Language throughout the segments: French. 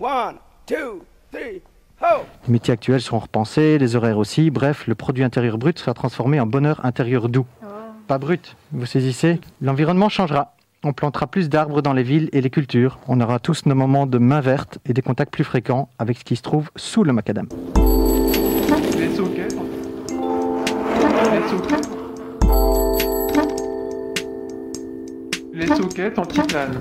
One, two, three, ho! Les métiers actuels seront repensés, les horaires aussi. Bref, le produit intérieur brut sera transformé en bonheur intérieur doux. Pas brut, vous saisissez L'environnement changera. On plantera plus d'arbres dans les villes et les cultures. On aura tous nos moments de main verte et des contacts plus fréquents avec ce qui se trouve sous le macadam. Les sockets en titane.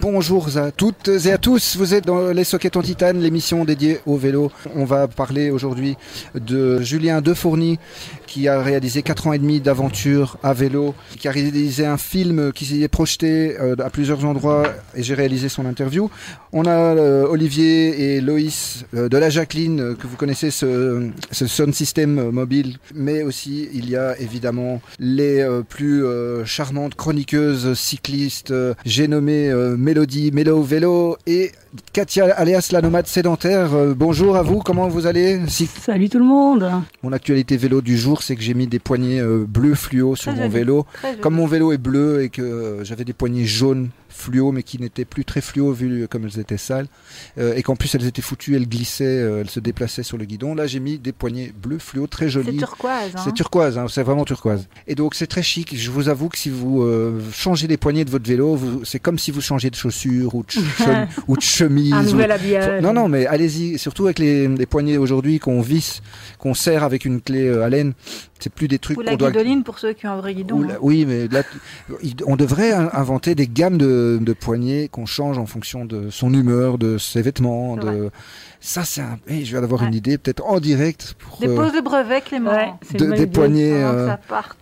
Bonjour à toutes et à tous, vous êtes dans Les Sockets en Titane, l'émission dédiée au vélo. On va parler aujourd'hui de Julien Defourny qui a réalisé 4 ans et demi d'aventure à vélo, qui a réalisé un film qui s'y est projeté euh, à plusieurs endroits et j'ai réalisé son interview. On a euh, Olivier et Loïs euh, de la Jacqueline, que vous connaissez ce, ce sound system mobile, mais aussi il y a évidemment les plus charmantes chroniqueuses cyclistes, j'ai nommé Mélodie Mélo Vélo et Katia alias la nomade sédentaire. Euh, bonjour à vous, comment vous allez? Si... Salut tout le monde Mon actualité vélo du jour, c'est que j'ai mis des poignées euh, bleues fluo sur Très mon joli. vélo. Comme mon vélo est bleu et que euh, j'avais des poignées jaunes fluo mais qui n'étaient plus très fluo vu comme elles étaient sales euh, et qu'en plus elles étaient foutues, elles glissaient, euh, elles se déplaçaient sur le guidon. Là j'ai mis des poignées bleues fluo très C'est jolies. turquoise. Hein. C'est turquoise, hein, c'est vraiment turquoise. Et donc c'est très chic. Je vous avoue que si vous euh, changez les poignées de votre vélo, c'est comme si vous changez de chaussures ou de, chem- ou de chemise. Un ou- nouvel non, non, mais allez-y, surtout avec les, les poignées aujourd'hui qu'on visse, qu'on serre avec une clé à laine, c'est plus des trucs Ou la doit. guidoline pour ceux qui ont un vrai guidon. Ou hein. Oui, mais là, on devrait in- inventer des gammes de, de poignées qu'on change en fonction de son humeur, de ses vêtements. De... Ça, c'est un. eh, je viens d'avoir Ouais. une idée, peut-être en direct pour euh, Dépose le brevet, Clément. Ouais, de- des poignées, euh, ça parte.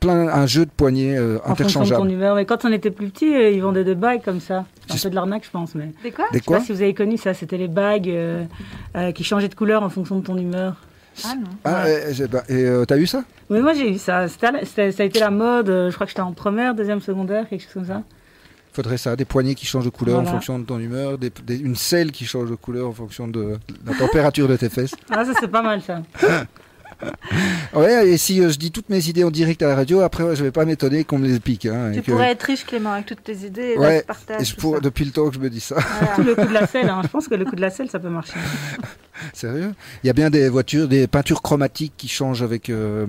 plein, un jeu de poignées euh, En fonction de ton interchangeables. humeur. Mais quand on était plus petit, euh, ils vendaient des bagues comme ça. C'est un peu de l'arnaque, je pense. Mais Des quoi? Des je sais quoi? pas si vous avez connu ça. C'était les bagues euh, euh, qui changeaient de couleur en fonction de ton humeur. Ah non. Ah, eh, j'ai- bah, et euh, t'as eu ça? Mais moi, j'ai eu ça. C'était- ça a été la mode. euh, Je crois que j'étais en première, deuxième, secondaire, quelque chose comme ça. Faudrait ça, des poignées qui changent de couleur en fonction de ton humeur, des, des- une selle qui change de couleur en fonction de la température de tes fesses. Ah, ça, c'est pas mal, ça. Ouais, et si euh, je dis toutes mes idées en direct à la radio, après ouais, je vais pas m'étonner qu'on me les pique. Hein, Tu et que- pourrais être riche, Clément, avec toutes tes idées. Et là, Ouais, tu partages et je tout pour- ça. depuis le temps que je me dis ça. Voilà. Tout le coup de la selle. hein. Je pense que le coup de la selle, ça peut marcher. Sérieux? Il y a bien des voitures, des peintures chromatiques qui changent avec. euh,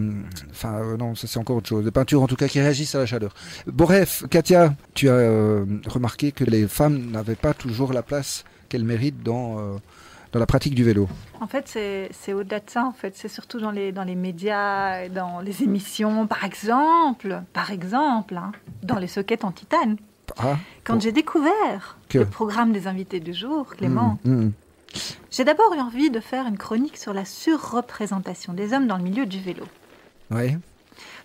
Enfin, euh, non, ça c'est encore autre chose. Des peintures en tout cas qui réagissent à la chaleur. Bref, Katia, tu as euh, remarqué que les femmes n'avaient pas toujours la place qu'elles méritent dans, euh, dans la pratique du vélo. En fait, c'est au-delà de ça. En fait, c'est surtout dans les, dans les médias, et dans les émissions, par exemple. Par exemple, hein, dans les sockets en titane. Ah, Quand j'ai découvert Que le programme des invités du jour, Clément, mm, mm. j'ai d'abord eu envie de faire une chronique sur la surreprésentation des hommes dans le milieu du vélo. Ouais.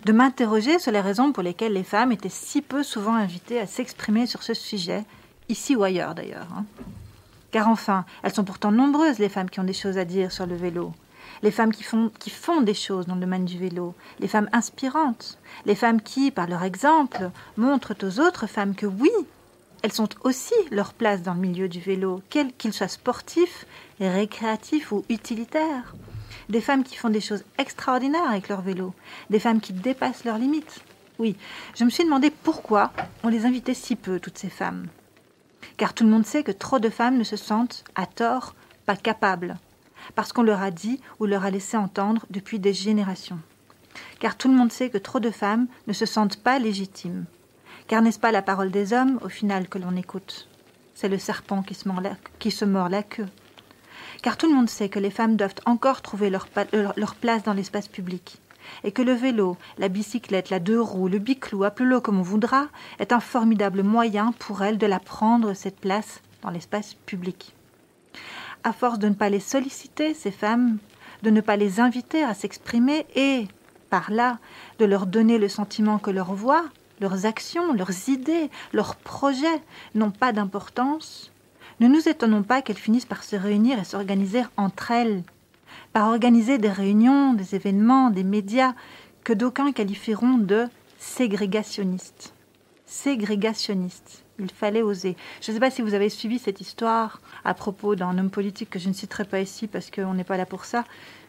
de m'interroger sur les raisons pour lesquelles les femmes étaient si peu souvent invitées à s'exprimer sur ce sujet, ici ou ailleurs d'ailleurs. hein. Car enfin, elles sont pourtant nombreuses les femmes qui ont des choses à dire sur le vélo. Les femmes qui font, des choses dans le domaine du vélo, les femmes inspirantes, les femmes qui, par leur exemple, montrent aux autres femmes que oui, elles sont aussi leur place dans le milieu du vélo, quel qu'il soit sportif, récréatif ou utilitaire. Des femmes qui font des choses extraordinaires avec leur vélo, des femmes qui dépassent leurs limites. Oui, je me suis demandé pourquoi on les invitait si peu, toutes ces femmes. Car tout le monde sait que trop de femmes ne se sentent, à tort, pas capables, parce qu'on leur a dit ou leur a laissé entendre depuis des générations. Car tout le monde sait que trop de femmes ne se sentent pas légitimes. Car n'est-ce pas la parole des hommes, au final, que l'on écoute? C'est le serpent qui se mord la, queue. Car tout le monde sait que les femmes doivent encore trouver leur, leur place dans l'espace public. Et que le vélo, la bicyclette, la deux roues, le biclou, appelez-le comme on voudra, est un formidable moyen pour elles de la prendre, cette place, dans l'espace public. À force de ne pas les solliciter, ces femmes, de ne pas les inviter à s'exprimer et, par là, de leur donner le sentiment que leurs voix, leurs actions, leurs idées, leurs projets n'ont pas d'importance, ne nous étonnons pas qu'elles finissent par se réunir et s'organiser entre elles, par organiser des réunions, des événements, des médias que d'aucuns qualifieront de ségrégationnistes. ségrégationniste. Il fallait oser. Je ne sais pas si vous avez suivi cette histoire à propos d'un homme politique que je ne citerai pas ici parce qu'on n'est pas là pour ça,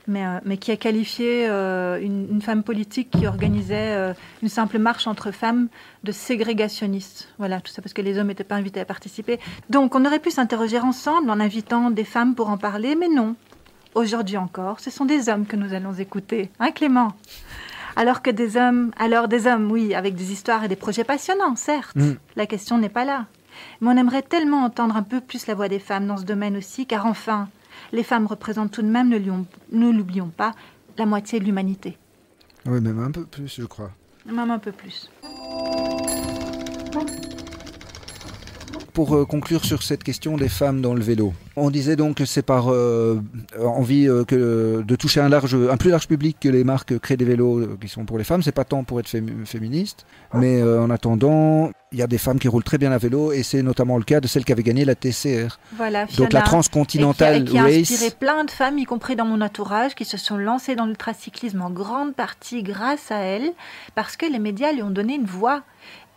mais, euh, qui a qualifié euh, une, une femme politique qui organisait euh, une simple marche entre femmes de ségrégationniste. Voilà, tout ça parce que les hommes n'étaient pas invités à participer. Donc on aurait pu s'interroger ensemble en invitant des femmes pour en parler, mais non. Aujourd'hui encore, ce sont des hommes que nous allons écouter. Hein, Clément? Alors que des hommes, alors des hommes, oui, avec des histoires et des projets passionnants, certes. Mm. La question n'est pas là. Mais on aimerait tellement entendre un peu plus la voix des femmes dans ce domaine aussi, car enfin, les femmes représentent tout de même, ne l'oublions- pas, la moitié de l'humanité. Oui, même un peu plus, je crois. Même un peu plus. Pour euh, conclure sur cette question des femmes dans le vélo, on disait donc que c'est par euh, envie euh, que, de toucher un, large, un plus large public que les marques créent des vélos qui sont pour les femmes. C'est pas tant pour être fémi- féministe, mais euh, en attendant, il y a des femmes qui roulent très bien à vélo et c'est notamment le cas de celle qui avait gagné la TCR. Voilà, Donc la Fiona. Transcontinental et qui a, qui a inspiré Race. plein de femmes, y compris dans mon entourage, qui se sont lancées dans l'ultracyclisme en grande partie grâce à elle, parce que les médias lui ont donné une voix.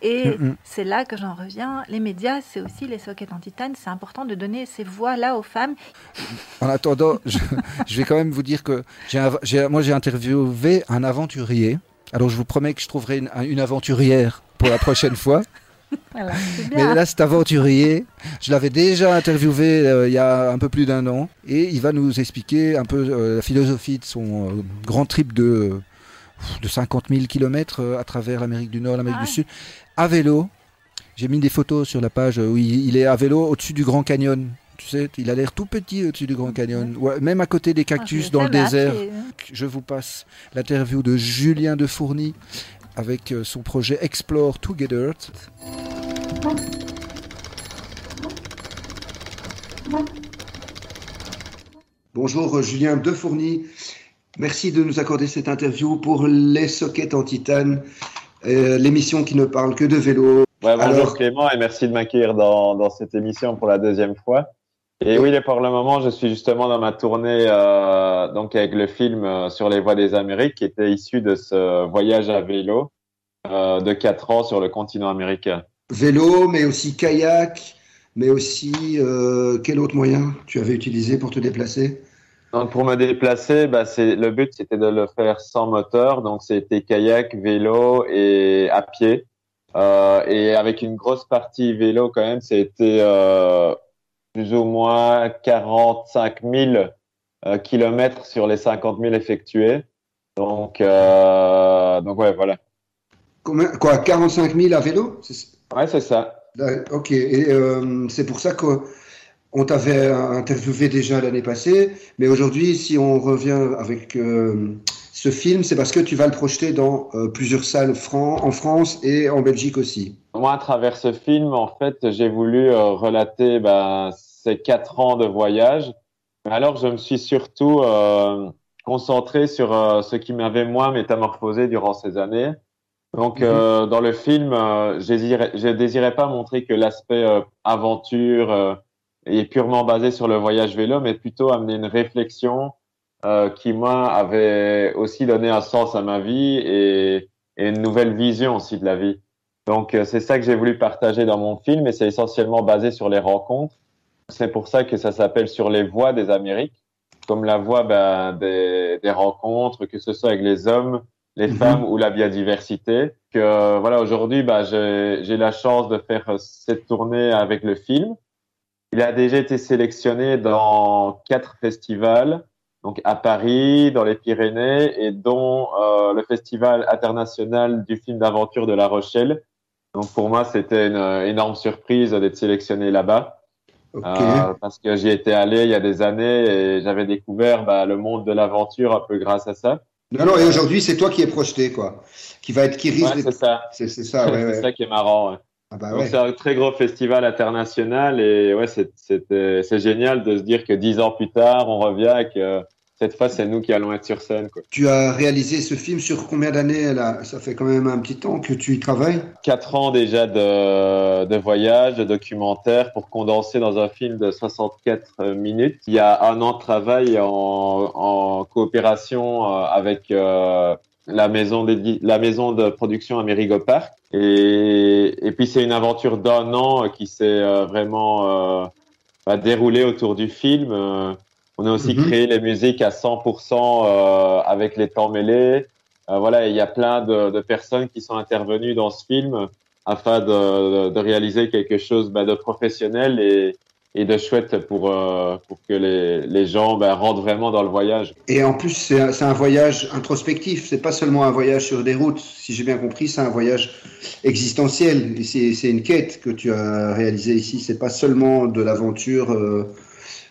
Et Mm, mm. c'est là que j'en reviens. Les médias, c'est aussi les sockets en titane. C'est important de donner ces voix-là aux femmes. En attendant, je, je vais quand même vous dire que un- moi j'ai interviewé un aventurier. Alors je vous promets que je trouverai une, une aventurière pour la prochaine fois. Voilà, Mais là, cet aventurier, je l'avais déjà interviewé euh, il y a un peu plus d'un an, et il va nous expliquer un peu euh, la philosophie de son euh, grand trip de, de 50 000 km à travers l'Amérique du Nord, l'Amérique Ah du Sud, à vélo. J'ai mis des photos sur la page où il, est à vélo au-dessus du Grand Canyon. Tu sais, il a l'air tout petit au-dessus du Grand Canyon, Ouais, même à côté des Ah, cactus dans le désert. hein. Je vous passe l'interview de Julien Defourny avec euh, son projet Explore Together. Bonjour euh, Julien Defourny. Merci de nous accorder cette interview pour les sockets en titane, euh, l'émission qui ne parle que de vélo. Ouais, bonjour Alors- Clément et merci de m'accueillir dans, dans cette émission pour la deuxième fois. Et oui, pour le moment, je suis justement dans ma tournée euh, donc avec le film euh, sur les voies des Amériques qui était issu de ce voyage à vélo euh, de quatre ans sur le continent américain. Vélo, mais aussi kayak, mais aussi euh, quel autre moyen tu avais utilisé pour te déplacer? Donc pour me déplacer, bah, c'est le but c'était de le faire sans moteur, donc c'était kayak, vélo et à pied. Euh, et avec une grosse partie vélo quand même, c'était euh, plus ou moins 45 000 euh, kilomètres sur les 50 000 effectués. Donc, euh, donc ouais, voilà. Combien, Quoi, 45 000 à vélo? Ouais, c'est ça. Ok, et euh, c'est pour ça qu'on t'avait interviewé déjà l'année passée, mais aujourd'hui, si on revient avec euh, ce film, c'est parce que tu vas le projeter dans euh, plusieurs salles fran- en France et en Belgique aussi. Moi, à travers ce film, en fait, j'ai voulu euh, relater ben, ces quatre ans de voyage. Alors, je me suis surtout concentré sur ce qui m'avait moi métamorphosé durant ces années. Donc, Mhm. dans le film, je désirais, je désirais pas montrer que l'aspect aventure est purement basé sur le voyage vélo, mais plutôt amener une réflexion euh, qui moi avait aussi donné un sens à ma vie et, et une nouvelle vision aussi de la vie. Donc euh, c'est ça que j'ai voulu partager dans mon film et c'est essentiellement basé sur les rencontres. C'est pour ça que ça s'appelle Sur les voies des Amériques, comme la voie ben, des, des rencontres, que ce soit avec les hommes, les Mhm. femmes ou la biodiversité. Que voilà aujourd'hui ben, j'ai j'ai la chance de faire euh, cette tournée avec le film. Il a déjà été sélectionné dans quatre festivals, donc à Paris, dans les Pyrénées, et dont euh, le Festival international du film d'aventure de La Rochelle. Donc pour moi, c'était une euh, énorme surprise d'être sélectionné là-bas, Ok. euh, parce que j'y étais allé il y a des années et j'avais découvert bah, le monde de l'aventure un peu grâce à ça. Non, non, et aujourd'hui, c'est toi qui es projeté, quoi. Qui va être, qui risque Ouais, c'est ça. C'est ça, ouais, c'est ouais. ça qui est marrant. Ah bah ouais. c'est un très gros festival international et ouais, c'est c'était- c'est génial de se dire que dix ans plus tard, on revient et que cette fois, c'est nous qui allons être sur scène. Quoi. Tu as réalisé ce film sur combien d'années là? Ça fait quand même un petit temps que tu y travailles. Quatre ans déjà de, de voyage, de documentaire pour condenser dans un film de 64 minutes. Il y a un an de travail en, en coopération euh, avec euh, la maison, la maison de production Amerigo Park. Et, et puis c'est une aventure d'un an qui s'est euh, vraiment euh, bah, déroulée autour du film. Euh, on a aussi Mhm. créé les musiques à 100% euh, avec les temps mêlés. Euh, voilà, il y a plein de, de personnes qui sont intervenues dans ce film afin de, de, de réaliser quelque chose bah, de professionnel et, et de chouette pour, euh, pour que les, les gens bah, rentrent vraiment dans le voyage. Et en plus, c'est un, c'est un voyage introspectif. C'est pas seulement un voyage sur des routes. Si j'ai bien compris, c'est un voyage existentiel. Et c'est c'est une quête que tu as réalisée ici. C'est pas seulement de l'aventure euh,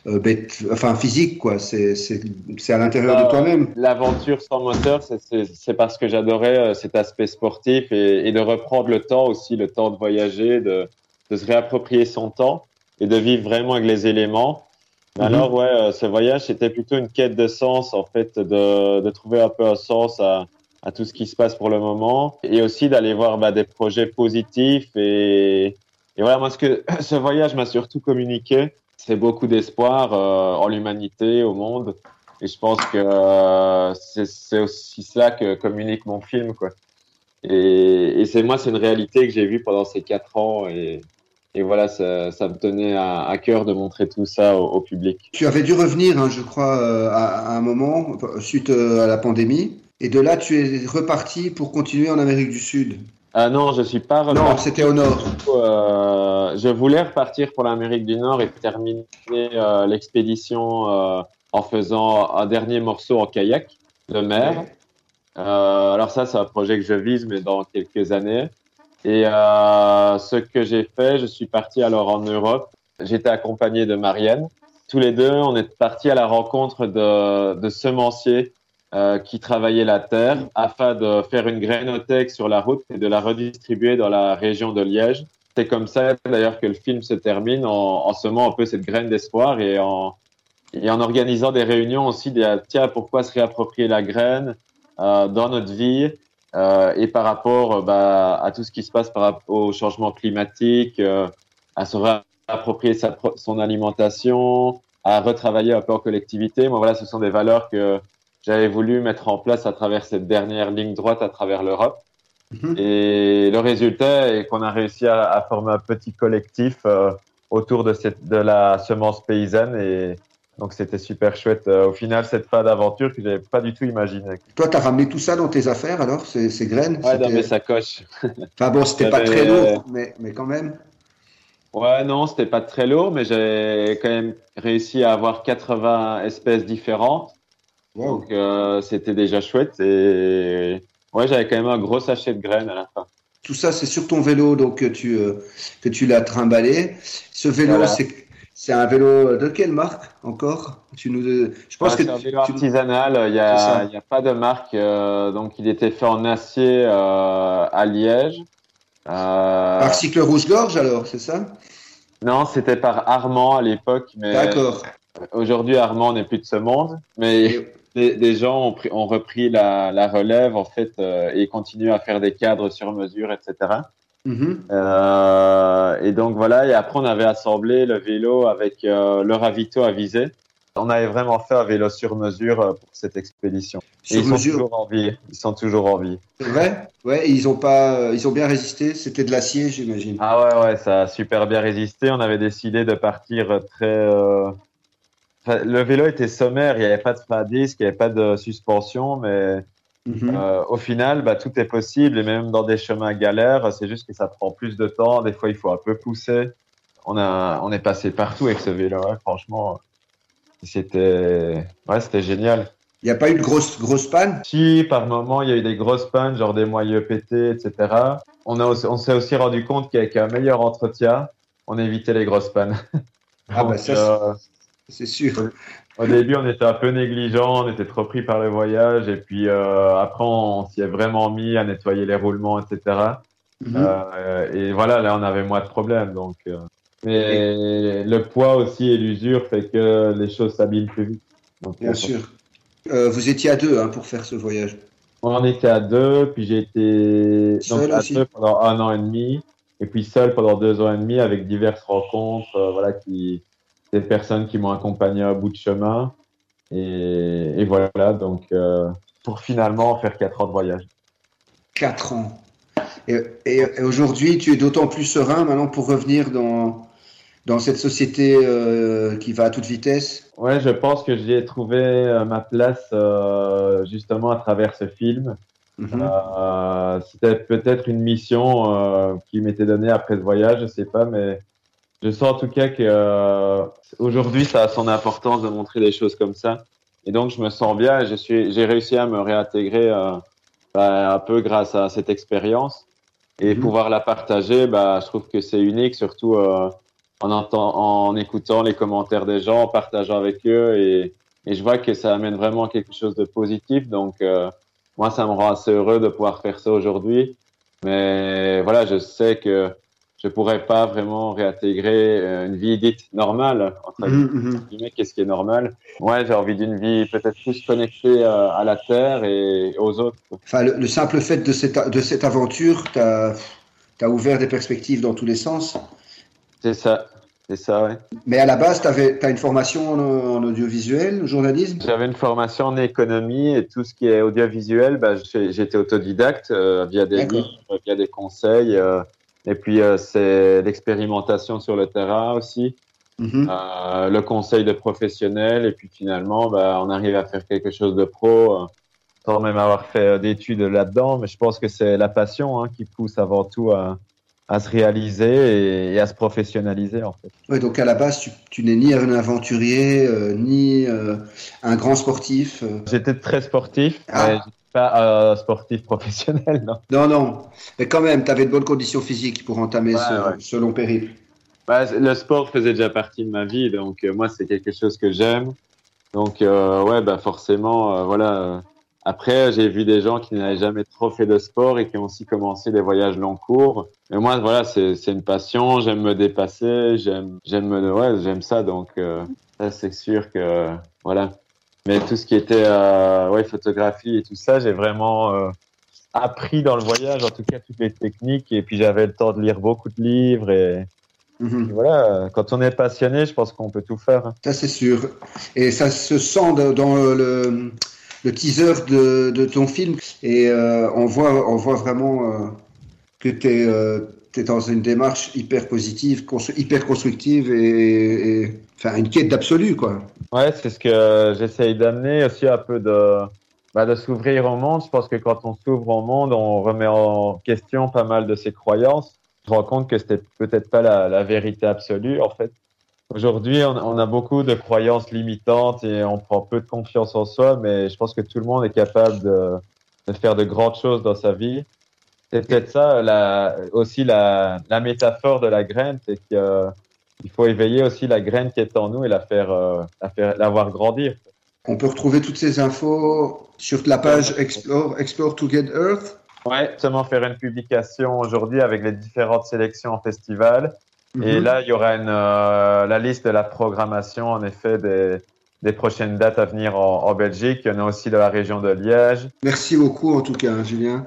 euh, bête, enfin physique, quoi. C'est c'est- c'est à l'intérieur de Euh, toi-même. L'aventure sans moteur, c'est- c'est c'est parce que j'adorais euh, cet aspect sportif et, et de reprendre le temps aussi, le temps de voyager, de, de se réapproprier son temps et de vivre vraiment avec les éléments. Mhm. Alors ouais, euh, ce voyage, c'était plutôt une quête de sens, en fait, de, de trouver un peu un sens à, à tout ce qui se passe pour le moment et aussi d'aller voir bah, des projets positifs et, et voilà, moi, ce que ce voyage m'a surtout communiqué, c'est beaucoup d'espoir euh, en l'humanité, au monde. Et je pense que euh, c'est c'est aussi cela que communique mon film, quoi. Et, et c'est moi, c'est une réalité que j'ai vue pendant ces quatre ans. Et, et voilà, ça, ça me tenait à, à cœur de montrer tout ça au, au public. Tu avais dû revenir, hein, je crois, euh, à, à un moment, suite euh, à la pandémie. Et de là, tu es reparti pour continuer en Amérique du Sud. Ah non, je suis pas Non, reparti. c'était au nord. Euh, je voulais repartir pour l'Amérique du Nord et terminer euh, l'expédition euh, en faisant un dernier morceau en kayak de mer. Euh, alors ça, c'est un projet que je vise, mais dans quelques années. Et euh, ce que j'ai fait, je suis parti alors en Europe. J'étais accompagné de Marianne. Tous les deux, on est partis à la rencontre de, de semenciers euh, qui travaillaient la terre afin de faire une grainothèque sur la route et de la redistribuer dans la région de Liège. C'est comme ça d'ailleurs que le film se termine en, en semant un peu cette graine d'espoir et en, et en organisant des réunions aussi de tiens pourquoi se réapproprier la graine euh, dans notre vie? Euh, et par rapport euh, bah, à tout ce qui se passe par rapport au changement climatique, euh, à se réapproprier sa, son alimentation, à retravailler un peu en collectivité. Moi voilà, ce sont des valeurs que j'avais voulu mettre en place à travers cette dernière ligne droite à travers l'Europe. Mhm. Et le résultat est qu'on a réussi à, à former un petit collectif euh, autour de, cette, de la semence paysanne. Et donc, c'était super chouette. Euh, au final, cette fin d'aventure que j'avais pas du tout imaginé. Toi, tu as ramené tout ça dans tes affaires, alors, ces, ces graines? Ouais, dans mes sacoches. Enfin bon, c'était pas très lourd, mais, mais quand même. Ouais, non, c'était pas très lourd, mais j'ai quand même réussi à avoir 80 espèces différentes. Wow. Donc, euh, c'était déjà chouette. Et ouais, j'avais quand même un gros sachet de graines à la fin. Tout ça, c'est sur ton vélo, donc que tu, euh, que tu l'as trimballé. Ce vélo, Voilà. c'est, c'est un vélo de quelle marque encore tu nous, Je pense Ah, que c'est un vélo tu- artisanal, il n'y a, a pas de marque, euh, donc il était fait en acier euh, à Liège. Euh, par cycle rouge-gorge, alors, c'est ça? Non, c'était par Armand à l'époque, mais D'accord. aujourd'hui Armand n'est plus de ce monde. Mais des gens ont, pris- ont repris la, la relève en fait euh, et continuent à faire des cadres sur mesure, etc. Mhm. Euh, et donc voilà, et après on avait assemblé le vélo avec euh, le ravito à viser. On avait vraiment fait un vélo sur mesure euh, pour cette expédition. Et ils sont toujours en vie. Ils sont toujours en vie. c'est vrai? Ouais, et ils ont pas, ils ont bien résisté. C'était de l'acier, j'imagine. Ah ouais, ouais, ça a super bien résisté. On avait décidé de partir très. euh, enfin, le vélo était sommaire, il n'y avait pas de frein disque, il n'y avait pas de suspension, mais Mhm. euh, au final, bah, tout est possible, et même dans des chemins galères, c'est juste que ça prend plus de temps. Des fois, il faut un peu pousser. On, a, on est passé partout avec ce vélo, ouais, franchement. C'était ouais, c'était génial. Il n'y a pas eu de grosse, grosse panne Si par moment il y a eu des grosses pannes, genre des moyeux pétés, etc. On, a aussi- on s'est aussi rendu compte qu'avec un meilleur entretien, on évitait les grosses pannes. Ah bah ça, euh, c'est sûr. Au début, on était un peu négligent, on était trop pris par le voyage, et puis euh, après, on s'y est vraiment mis à nettoyer les roulements, etc. Mhm. Euh, et voilà, là, on avait moins de problèmes. Donc, euh, mais le poids aussi et l'usure fait que les choses s'abîment plus vite. Donc, Bien euh, sûr. Euh, vous étiez à deux hein, pour faire ce voyage. On était à deux, puis j'ai été Seul donc, à aussi deux pendant un an et demi, et puis seul pendant deux ans et demi avec diverses rencontres, euh, voilà, qui des personnes qui m'ont accompagné à bout de chemin, et, et voilà, donc euh, pour finalement faire quatre ans de voyage. Quatre ans. Et, et- et aujourd'hui, tu es d'autant plus serein maintenant pour revenir dans, dans cette société euh, qui va à toute vitesse. Ouais, je pense que j'y ai trouvé euh, ma place euh, justement à travers ce film. Mhm. C'était peut-être une mission qui m'était donnée après ce voyage, je sais pas, mais je sens en tout cas que euh, aujourd'hui ça a son importance de montrer des choses comme ça. Et donc je me sens bien et je suis, j'ai réussi à me réintégrer euh, bah, un peu grâce à cette expérience et Mhm. pouvoir la partager. Bah, je trouve que c'est unique, surtout euh, en, en écoutant les commentaires des gens, en partageant avec eux et, et je vois que ça amène vraiment quelque chose de positif. Donc euh, moi, ça me rend assez heureux de pouvoir faire ça aujourd'hui. Mais voilà, je sais que je pourrais pas vraiment réintégrer euh, une vie dite normale. Entre Mhm, mhm. guillemets, qu'est-ce qui est normal? Ouais, j'ai envie d'une vie peut-être plus connectée euh, à la terre et aux autres. Enfin, le, le simple fait de cette, de cette aventure t'a t'a ouvert des perspectives dans tous les sens. C'est ça, c'est ça, ouais. Mais à la base, tu as une formation en, en audiovisuel, journalisme? J'avais une formation en économie et tout ce qui est audiovisuel, bah, j'étais autodidacte euh, via des livres, via des conseils. euh, et puis, euh, c'est l'expérimentation sur le terrain aussi. Mhm. Euh, le conseil de professionnels et puis finalement bah, on arrive à faire quelque chose de pro euh, sans même avoir fait d'études là-dedans mais je pense que c'est la passion hein, qui pousse avant tout à, à se réaliser et, et à se professionnaliser en fait. Ouais, donc à la base, tu, tu n'es ni un aventurier, ni un grand sportif. J'étais très sportif Ah. Pas un sportif professionnel non. Non, non. Mais quand même, tu avais de bonnes conditions physiques pour entamer Ouais, ce, ouais. ce long périple. Bah, le sport faisait déjà partie de ma vie, donc euh, moi c'est quelque chose que j'aime. Donc euh, ouais, bah forcément, euh, voilà. euh, Après, j'ai vu des gens qui n'avaient jamais trop fait de sport et qui ont aussi commencé des voyages long cours. Mais moi, voilà, c'est une passion. J'aime me dépasser. J'aime j'aime me- ouais, j'aime ça. Donc euh, ça c'est sûr que voilà. Mais tout ce qui était euh, ouais photographie et tout ça, j'ai vraiment euh, appris dans le voyage, en tout cas toutes les techniques. Et puis j'avais le temps de lire beaucoup de livres et Mhm. et voilà, quand on est passionné, je pense qu'on peut tout faire. Ça, c'est sûr. Et ça se sent dans le, le teaser de, de ton film. Et euh, on, voit, on voit vraiment que tu es, dans une démarche hyper positive, constru- hyper constructive et, et- enfin, une quête d'absolu, quoi. Ouais, c'est ce que j'essaye d'amener aussi un peu de, bah, de s'ouvrir au monde. Je pense que quand on s'ouvre au monde, on remet en question pas mal de ses croyances. Je me rends compte que c'était peut-être pas la, vérité absolue, en fait. Aujourd'hui, on, a beaucoup de croyances limitantes et on prend peu de confiance en soi, mais je pense que tout le monde est capable de, de faire de grandes choses dans sa vie. C'est peut-être ça la, aussi la, la métaphore de la graine, c'est que euh, il faut éveiller aussi la graine qui est en nous et la faire, euh, la faire, la voir grandir. On peut retrouver toutes ces infos sur la page Explore, Explore to Get Earth. Ouais, seulement faire une publication aujourd'hui avec les différentes sélections en festival. Et Mhm. là, il y aura une, euh, la liste de la programmation, en effet, des, des prochaines dates à venir en, en Belgique. Il y en a aussi dans la région de Liège. Merci beaucoup, en tout cas, hein, Julien.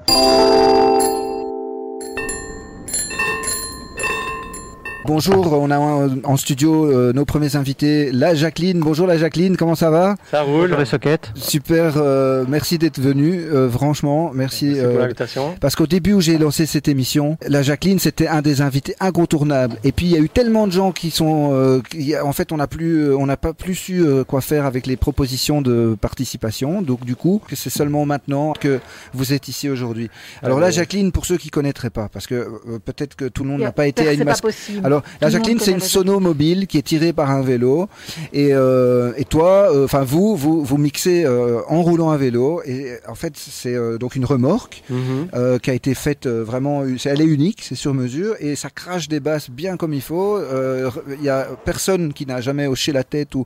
Bonjour, on a en en studio euh, nos premiers invités, la Jacqueline. Bonjour la Jacqueline, comment ça va? Ça roule. Bonjour les sockets. Super, euh, merci d'être venu, euh, franchement, merci. Merci pour euh, l'invitation. parce qu'au début où j'ai lancé cette émission, la Jacqueline c'était un des invités incontournables. Et puis il y a eu tellement de gens qui sont, euh, qui- en fait on n'a plus, on n'a pas plus su euh, quoi faire avec les propositions de participation. Donc du coup, que c'est seulement maintenant que vous êtes ici aujourd'hui. Alors là, ouais. Jacqueline, pour ceux qui connaîtraient pas, parce que euh, peut-être que tout le monde n'a pas été à une c'est pas masse. possible. Alors la Jacqueline, c'est une sono mobile qui est tirée par un vélo. Et, euh, et toi, euh, enfin vous, vous, vous mixez euh, en roulant un vélo. Et en fait, c'est euh, donc une remorque Mhm. euh, qui a été faite vraiment. Elle est unique, c'est sur mesure et ça crache des basses bien comme il faut. Euh, Il y a personne qui n'a jamais hoché la tête ou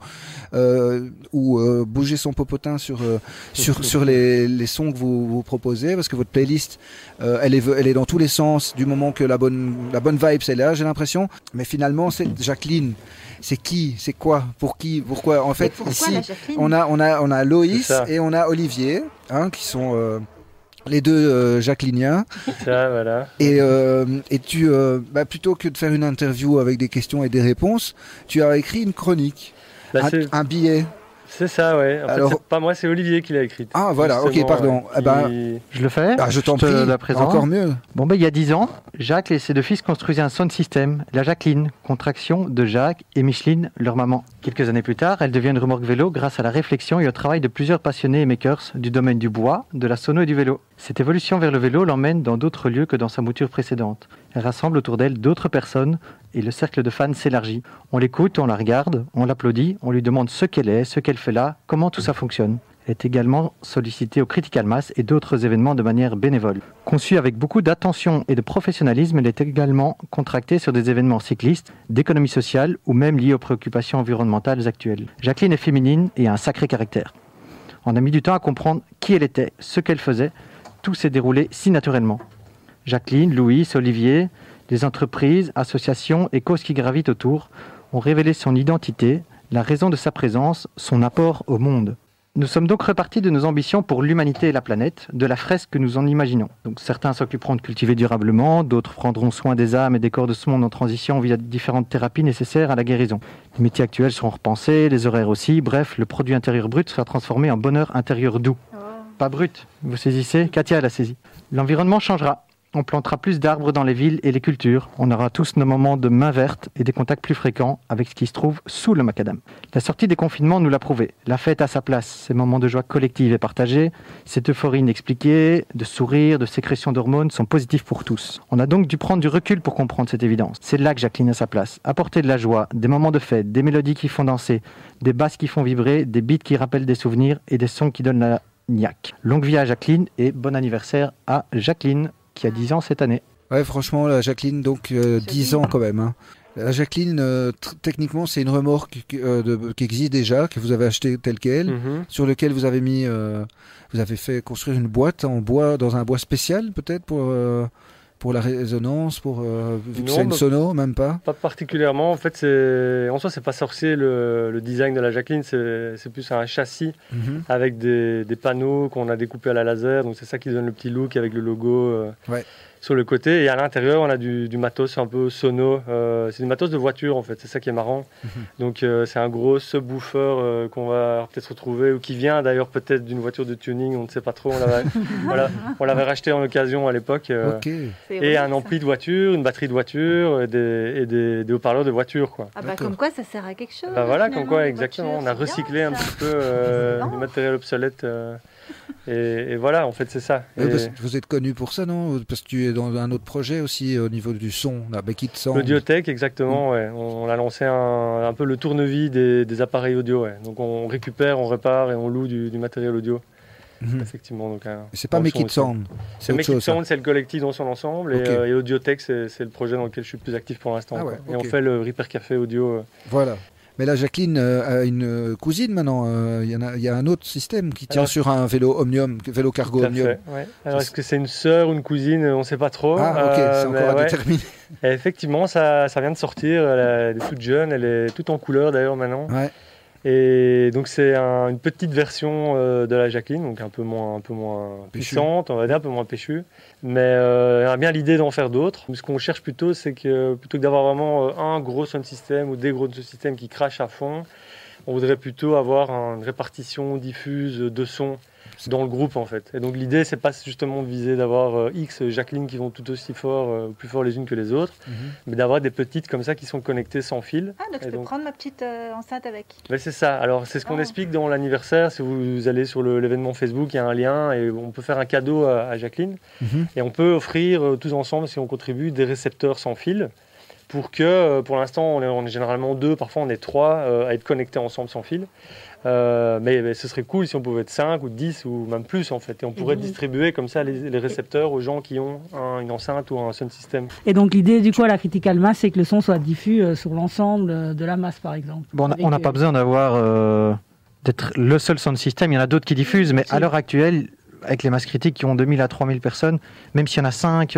euh, ou euh, bougé son popotin sur euh, sur sur les, les sons que vous vous proposez parce que votre playlist elle est elle est dans tous les sens du moment que la bonne la bonne vibe c'est là j'ai l'impression. Mais finalement c'est Jacqueline. C'est qui? C'est quoi? Pour qui? Pourquoi? En fait pourquoi ici on a on a on a Loïs et on a Olivier hein, qui sont euh, les deux euh, Jacqueliniens. Ça, voilà. Et, euh, et tu, euh, bah, plutôt que de faire une interview avec des questions et des réponses, tu as écrit une chronique, Bah, un billet. C'est ça, ouais. En Alors- pas moi, c'est Olivier qui l'a écrite. Ah, voilà, ok, pardon. Eh ben, Je le fais Ah, je t'en te prie, la présente. encore mieux. Bon, ben, il y a 10 ans, Jacques et ses deux fils construisaient un sound system, la Jacqueline, contraction de Jacques et Micheline, leur maman. Quelques années plus tard, elle devient une remorque vélo grâce à la réflexion et au travail de plusieurs passionnés et makers du domaine du bois, de la sono et du vélo. Cette évolution vers le vélo l'emmène dans d'autres lieux que dans sa mouture précédente. Elle rassemble autour d'elle d'autres personnes et le cercle de fans s'élargit. On l'écoute, on la regarde, on l'applaudit, on lui demande ce qu'elle est, ce qu'elle fait là, comment tout ça fonctionne. Elle est également sollicitée au Critical Mass et d'autres événements de manière bénévole. Conçue avec beaucoup d'attention et de professionnalisme, elle est également contractée sur des événements cyclistes, d'économie sociale ou même liés aux préoccupations environnementales actuelles. Jacqueline est féminine et a un sacré caractère. On a mis du temps à comprendre qui elle était, ce qu'elle faisait. Tout s'est déroulé si naturellement. Jacqueline, Louis, Olivier, les entreprises, associations et causes qui gravitent autour ont révélé son identité, la raison de sa présence, son apport au monde. Nous sommes donc repartis de nos ambitions pour l'humanité et la planète, de la fresque que nous en imaginons. Donc certains s'occuperont de cultiver durablement, d'autres prendront soin des âmes et des corps de ce monde en transition via différentes thérapies nécessaires à la guérison. Les métiers actuels seront repensés, les horaires aussi, bref, le produit intérieur brut sera transformé en bonheur intérieur doux. Pas brut, vous saisissez? Katia l'a saisi. L'environnement changera. On plantera plus d'arbres dans les villes et les cultures. On aura tous nos moments de main verte et des contacts plus fréquents avec ce qui se trouve sous le macadam. La sortie des confinements nous l'a prouvé. La fête a sa place. Ces moments de joie collective et partagée, cette euphorie inexpliquée, de sourire, de sécrétion d'hormones sont positifs pour tous. On a donc dû prendre du recul pour comprendre cette évidence. C'est là que Jacqueline a sa place. Apporter de la joie, des moments de fête, des mélodies qui font danser, des basses qui font vibrer, des beats qui rappellent des souvenirs et des sons qui donnent la niaque. Longue vie à Jacqueline et bon anniversaire à Jacqueline qui a 10 ans cette année. Ouais, franchement, la Jacqueline, donc euh, 10 ans quand même. hein. La Jacqueline, euh, techniquement, c'est une remorque qui, euh, de- qui existe déjà, que vous avez acheté telle quelle, Mhm. sur lequel vous avez mis, euh, vous avez fait construire une boîte en bois, dans un bois spécial peut-être pour euh, pour la résonance, pour euh, vu que Non, c'est une bah- sono, même pas? Pas particulièrement. En fait, c'est en soi, c'est pas sorcier le, le design de la Jacqueline. C'est c'est plus un châssis Mhm. avec des, des panneaux qu'on a découpés à la laser. Donc c'est ça qui donne le petit look avec le logo euh, Ouais. Sur le côté. Et à l'intérieur, on a du, du matos un peu sono. Euh, c'est du matos de voiture en fait. C'est ça qui est marrant. Mhm. Donc euh, c'est un gros subwoofer euh, qu'on va peut-être retrouver ou qui vient d'ailleurs peut-être d'une voiture de tuning. On ne sait pas trop. On l'avait voilà, on l'avait racheté en occasion à l'époque. euh, et vrai, un ça. ampli de voiture, une batterie de voiture et des, et des, des haut-parleurs de voiture. Quoi. Ah bah comme quoi ça sert à quelque chose. Bah voilà, comme quoi, exactement. On a bien, recyclé un petit peu euh, du matériel obsolète. Euh, et, et voilà, en fait, c'est ça. Et vous êtes connu pour ça, non Parce que tu es dans un autre projet aussi au niveau du son, la Becky de son. L'audiotech, exactement, ouais. On, on a lancé un, un peu le tournevis des, des appareils audio. Ouais. Donc on récupère, on répare et on loue du, du matériel audio. Mhm. Effectivement. Donc, C'est pas Make It. Sound. C'est Make It ça. Sound, c'est le collectif dans son ensemble. Et, euh, et Audiotech, c'est le projet dans lequel je suis le plus actif pour l'instant. Ah Et on fait le Reaper Café audio. euh, Voilà. Mais là, Jacqueline euh, a une euh, cousine maintenant. euh, Il y, en a- il y a un autre système qui tient Alors- sur un vélo Omnium, vélo cargo Omnium. fait, ouais. Alors est-ce que c'est une sœur ou une cousine On ne sait pas trop. Ah, ok, c'est encore à ouais. déterminer. Et effectivement, ça, ça vient de sortir. Elle, est- elle est toute jeune, elle est toute en couleur d'ailleurs maintenant. Ouais. Et donc c'est un- une petite version euh, de la Jacqueline, donc un peu moins, un peu moins Péchue. puissante, on va dire, un peu moins péchue. Mais euh, on a bien l'idée d'en faire d'autres. Ce qu'on cherche plutôt, c'est que plutôt que d'avoir vraiment euh, un gros sound system ou des gros sound systems qui crachent à fond, on voudrait plutôt avoir une répartition diffuse de sons dans le groupe en fait. Et donc l'idée, c'est pas justement de viser d'avoir euh, X Jacqueline qui vont tout aussi fort, euh, plus fort les unes que les autres, Mhm. mais d'avoir des petites comme ça qui sont connectées sans fil. Ah donc je peux donc- prendre ma petite euh, enceinte avec. Ben, c'est ça. Alors, c'est ce qu'on Ah. explique dans l'anniversaire. Si vous allez sur le- l'événement Facebook, il y a un lien et on peut faire un cadeau à, à Jacqueline. Mhm. Et on peut offrir euh, tous ensemble, si on contribue, des récepteurs sans fil pour que, euh, pour l'instant, on est, on est généralement deux, parfois on est trois euh, à être connectés ensemble sans fil. Euh, mais, mais ce serait cool si on pouvait être 5 ou 10 ou même plus en fait. Et on pourrait Mhm. distribuer comme ça les, les récepteurs aux gens qui ont un- une enceinte ou un sound system. Et donc l'idée du coup à la Critical Mass, c'est que le son soit diffus euh, sur l'ensemble de la masse, par exemple. Bon, on n'a- euh, pas besoin d'avoir euh, d'être le seul sound system. Il y en a d'autres qui diffusent, mais à l'heure actuelle, avec les masses critiques qui ont 2000 à 3000 personnes, même s'il y en a 5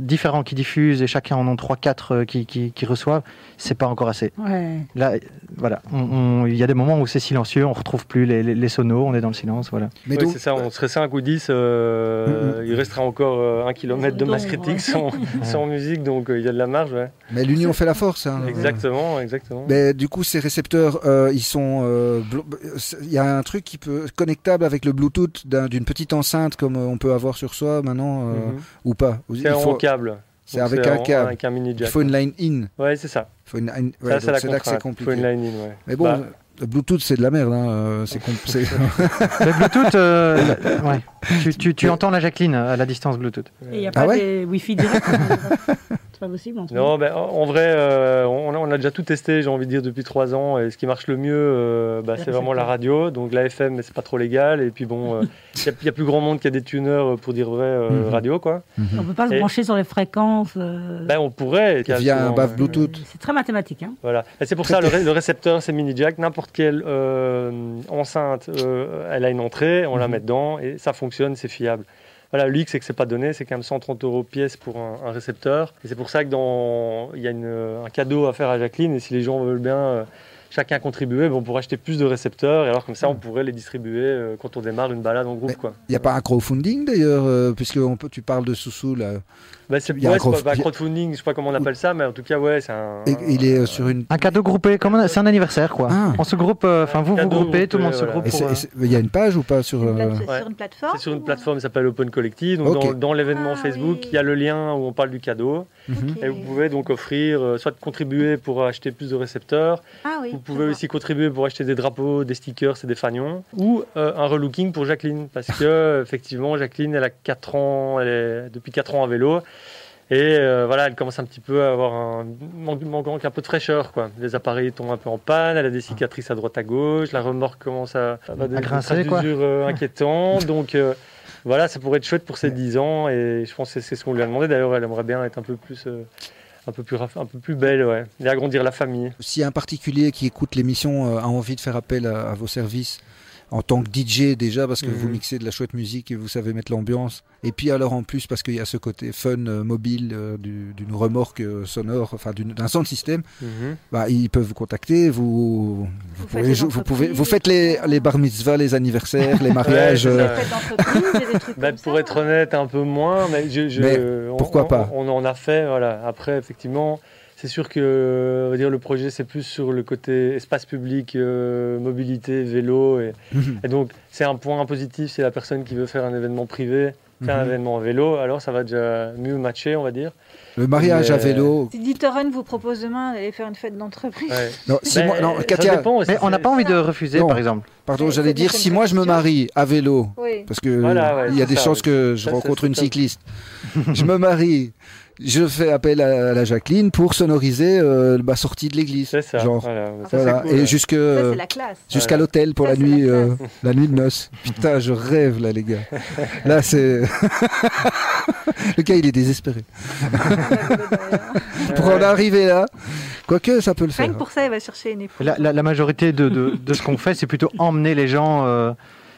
différents qui diffusent et chacun en ont 3-4 qui, qui, qui reçoivent, c'est pas encore assez. Ouais. Là, voilà, il y a des moments où c'est silencieux, on retrouve plus les, les, les sonos, on est dans le silence, voilà. Mais Ouais, c'est ça, on serait 5 ou 10, euh, il restera encore euh, un kilomètre de masse critique sans, sans musique, donc euh, il y a de la marge. Ouais. mais l'union fait la force. hein. Exactement, exactement. Mais du coup, ces récepteurs, euh, ils sont. euh, Il y a un truc qui peut connectable avec le Bluetooth d'un- d'une petite enceinte comme euh, on peut avoir sur soi maintenant euh, Mhm. ou pas. Il C'est en faut, câble. c'est avec un câble. Avec un mini il jack. faut une line in. Ouais, c'est ça. Il faut une, Ça, ouais, la c'est là que c'est contrainte. Il faut compliqué. une line in, ouais. Mais bon, Bah, le Bluetooth, c'est de la merde. Hein. euh, C'est com- c'est- Le Bluetooth, euh, ouais. tu, tu, tu entends la Jacqueline à la distance Bluetooth. Et il n'y a Ah pas ouais des Wi-Fi direct. pas possible. En. Non, ben, en vrai, euh, on, a, on a déjà tout testé, j'ai envie de dire, depuis trois ans. Et ce qui marche le mieux, euh, bah, c'est vraiment la radio. Donc la FM, mais c'est pas trop légal. Et puis bon, euh, il y, a plus grand monde qui a des tuners euh, pour dire vrai euh, Mhm. radio, quoi. On peut pas se Et- brancher sur les fréquences. euh, Ben, on pourrait. via un souvent, euh, Bluetooth. C'est très mathématique. Hein. Voilà. Et c'est pour ça le, ré- le récepteur, c'est mini jack. N'importe quelle euh, enceinte, euh, elle a une entrée, on la Mhm. met dedans et ça fonctionne, c'est fiable. Voilà, hic, c'est que c'est pas donné, c'est quand même 130 euros pièce pour un, un récepteur. Et c'est pour ça que dans, il y a une- un cadeau à faire à Jacqueline. Et si les gens veulent bien euh, chacun contribuer, ben, on pourrait acheter plus de récepteurs. Et alors comme ça, on pourrait les distribuer euh, quand on démarre une balade en groupe. Il n'y a pas un crowdfunding d'ailleurs, euh, puisque on peut, tu parles de Soussou là. Ben, c'est Il y a ouais, pas- pas crowdfunding, je sais pas comment on appelle ça, mais en tout cas, ouais, c'est un. Il est euh, sur une. Un cadeau groupé, comme on a- c'est un anniversaire quoi. Ah. On se groupe, euh, enfin vous vous groupez, tout le monde se groupe pour. euh, il y a une page ou pas sur. Euh, c'est Ouais. sur une plateforme C'est sur une plateforme qui s'appelle Open Collective. Donc dans, dans l'événement Ah, Facebook, oui. il y a le lien où on parle du cadeau. mhm. Et vous pouvez donc offrir, euh, soit contribuer pour acheter plus de récepteurs, Ah oui. vous pouvez aussi contribuer pour acheter des drapeaux, des stickers et des fanions, ou euh, un relooking pour Jacqueline, parce que effectivement Jacqueline, elle a 4 ans, elle est depuis 4 ans à vélo, et euh, voilà, elle commence un petit peu à avoir un manque, un peu de fraîcheur, quoi. Les appareils tombent un peu en panne, elle a des cicatrices à droite à gauche, la remorque commence à, à avoir des, grincer, quoi. euh, inquiétantes, donc. euh, voilà, ça pourrait être chouette pour ses 10 ans et je pense que c'est ce qu'on lui a demandé. D'ailleurs, elle aimerait bien être un peu plus, un peu plus, un peu plus belle, ouais, et agrandir la famille. Si un particulier qui écoute l'émission a envie de faire appel à, à vos services en tant que DJ déjà parce que vous Mhm. mixez de la chouette musique et vous savez mettre l'ambiance et puis alors en plus parce qu'il y a ce côté fun euh, mobile euh, du- d'une remorque euh, sonore enfin d'un sound system bah, ils peuvent vous contacter vous vous, faites pouvez, vous pouvez vous entreprises, faites les, les bar mitzvahs les anniversaires les mariages euh. Des trucs Bah, pour ça. être honnête, un peu moins, mais, je, je- Mais on- pourquoi on, pas on, en a fait, voilà. Après, effectivement, c'est sûr que on va dire, le projet, c'est plus sur le côté espace public, euh, mobilité, vélo. Et, Mhm. et donc, c'est un point positif si la personne qui veut faire un événement privé fait un Mhm. événement vélo, alors ça va déjà mieux matcher, on va dire. Le mariage à vélo Si Ditoren vous propose demain d'aller faire une fête d'entreprise. Ouais. non, si Mais moi, non, ça Katia aussi, Mais on n'a pas envie de refuser Non. par exemple. pardon j'allais dire si moi je me marie à vélo Oui. Parce que Voilà, ouais, il y a des ça, chances oui. que je Ça, rencontre une cycliste. je me marie, je fais appel à, la Jacqueline pour sonoriser euh, ma sortie de l'église. C'est ça. Genre. Voilà, ça, Voilà. c'est cool, Et ouais. jusqu'à l'hôtel pour Ça, la c'est la nuit, euh, la nuit de noces. Putain, je rêve là, les gars. Là, c'est le gars, il est désespéré. pour en arriver là, quoique ça peut le Rien faire. que pour ça, il va chercher une épouse. La, la- la majorité de, de- de ce qu'on fait, c'est plutôt emmener les gens euh,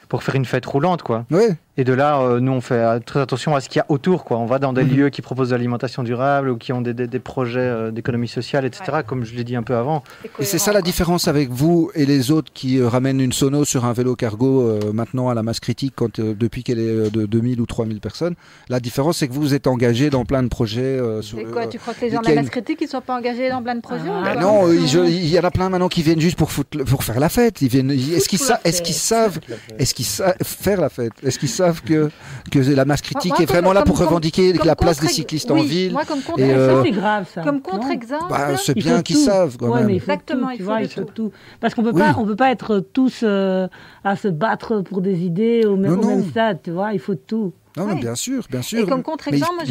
pour faire une fête roulante quoi. Ouais. Et de là, euh, nous, on fait euh, très attention à ce qu'il y a autour. Quoi. On va dans des Mhm. lieux qui proposent de l'alimentation durable ou qui ont des, des- des projets euh, d'économie sociale, etc., comme je l'ai dit un peu avant. Et c'est ça la différence avec vous et les autres qui euh, ramènent une sono sur un vélo cargo euh, maintenant à la masse critique quand, euh, depuis qu'elle est de 2000 ou 3000 personnes. La différence, c'est que vous vous êtes engagé dans plein de projets. euh, sur Et quoi, tu crois que les gens de la a masse critique, ils sont pas engagés dans plein de projets Ah, Ben non, euh, il y en a plein maintenant qui viennent juste pour, foutre pour faire la fête. Ils viennent. Est-ce qu'ils sa- est-ce savent, est-ce qu'ils savent faire la fête? Est-ce qu'ils savent que que la masse critique Moi, est vraiment comme- là pour comme- revendiquer Comme la place des cyclistes oui, en ville Moi, comme contre- Et, Ça, euh, c'est grave, ça. comme contre-exemple. Bah, c'est bien qu'ils savent quand Ouais, même. mais il faut Exactement, tout, il tu faut vois, de il faut tout. tout. Parce qu'on peut Oui. pas, on peut pas être tous euh, à se battre pour des idées au même, Non, au même non. stade, tu vois. Il faut tout. Non, Oui. bien sûr, bien sûr. Et comme contre-exemple,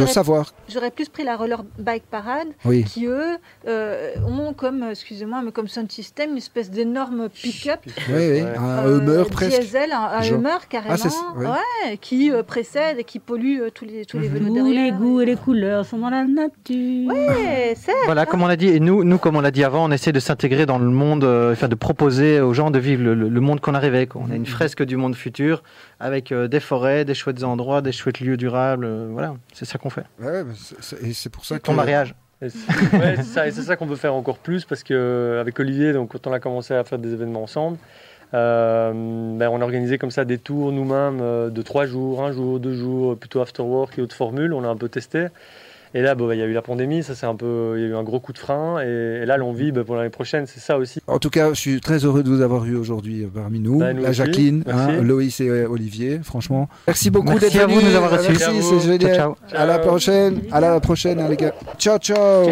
j'aurais plus pris la Roller Bike Parade, Oui. qui eux euh, ont comme, excusez-moi, mais comme sound system, une espèce d'énorme pick-up. Oui, oui, un euh, Hummer presque. Diesel, un, un. Hummer carrément, Ah, ouais. ouais, qui euh, précède et qui pollue euh, tous les, tous les Mhm. vélos Tous derrière. les goûts et les couleurs sont dans la nature. Ouais, c'est Voilà, comme on l'a dit, et nous, nous, comme on l'a dit avant, on essaie de s'intégrer dans le monde, euh, enfin de proposer aux gens de vivre le, le- le monde qu'on avec. On a une fresque du monde futur avec euh, des forêts, des chouettes endroits, des chouettes lieux durables. euh, voilà, c'est ça qu'on fait. Ouais, mais c'est- c'est- et c'est pour ça que. Ton mariage. Et c'est ouais, c'est ça, et c'est ça qu'on veut faire encore plus parce que euh, avec Olivier, donc quand on a commencé à faire des événements ensemble, euh, ben, on a organisé comme ça des tours nous-mêmes euh, de trois jours, un jour, deux jours, plutôt after work et autres formules. On a un peu testé. Et là, bon, ben, il y a eu la pandémie, ça c'est un peu, il y a eu un gros coup de frein. Et, et là, l'envie ben, pour l'année prochaine, c'est ça aussi. En tout cas, je suis très heureux de vous avoir eu aujourd'hui euh, parmi nous. Bah, nous la. Jacqueline, hein, Loïs et euh, Olivier, franchement. Merci beaucoup Merci d'être à vous venus. de nous avoir reçus. Merci, Merci à vous. c'est génial. Ciao, À la prochaine, à la prochaine, hein, les gars. Ciao, ciao.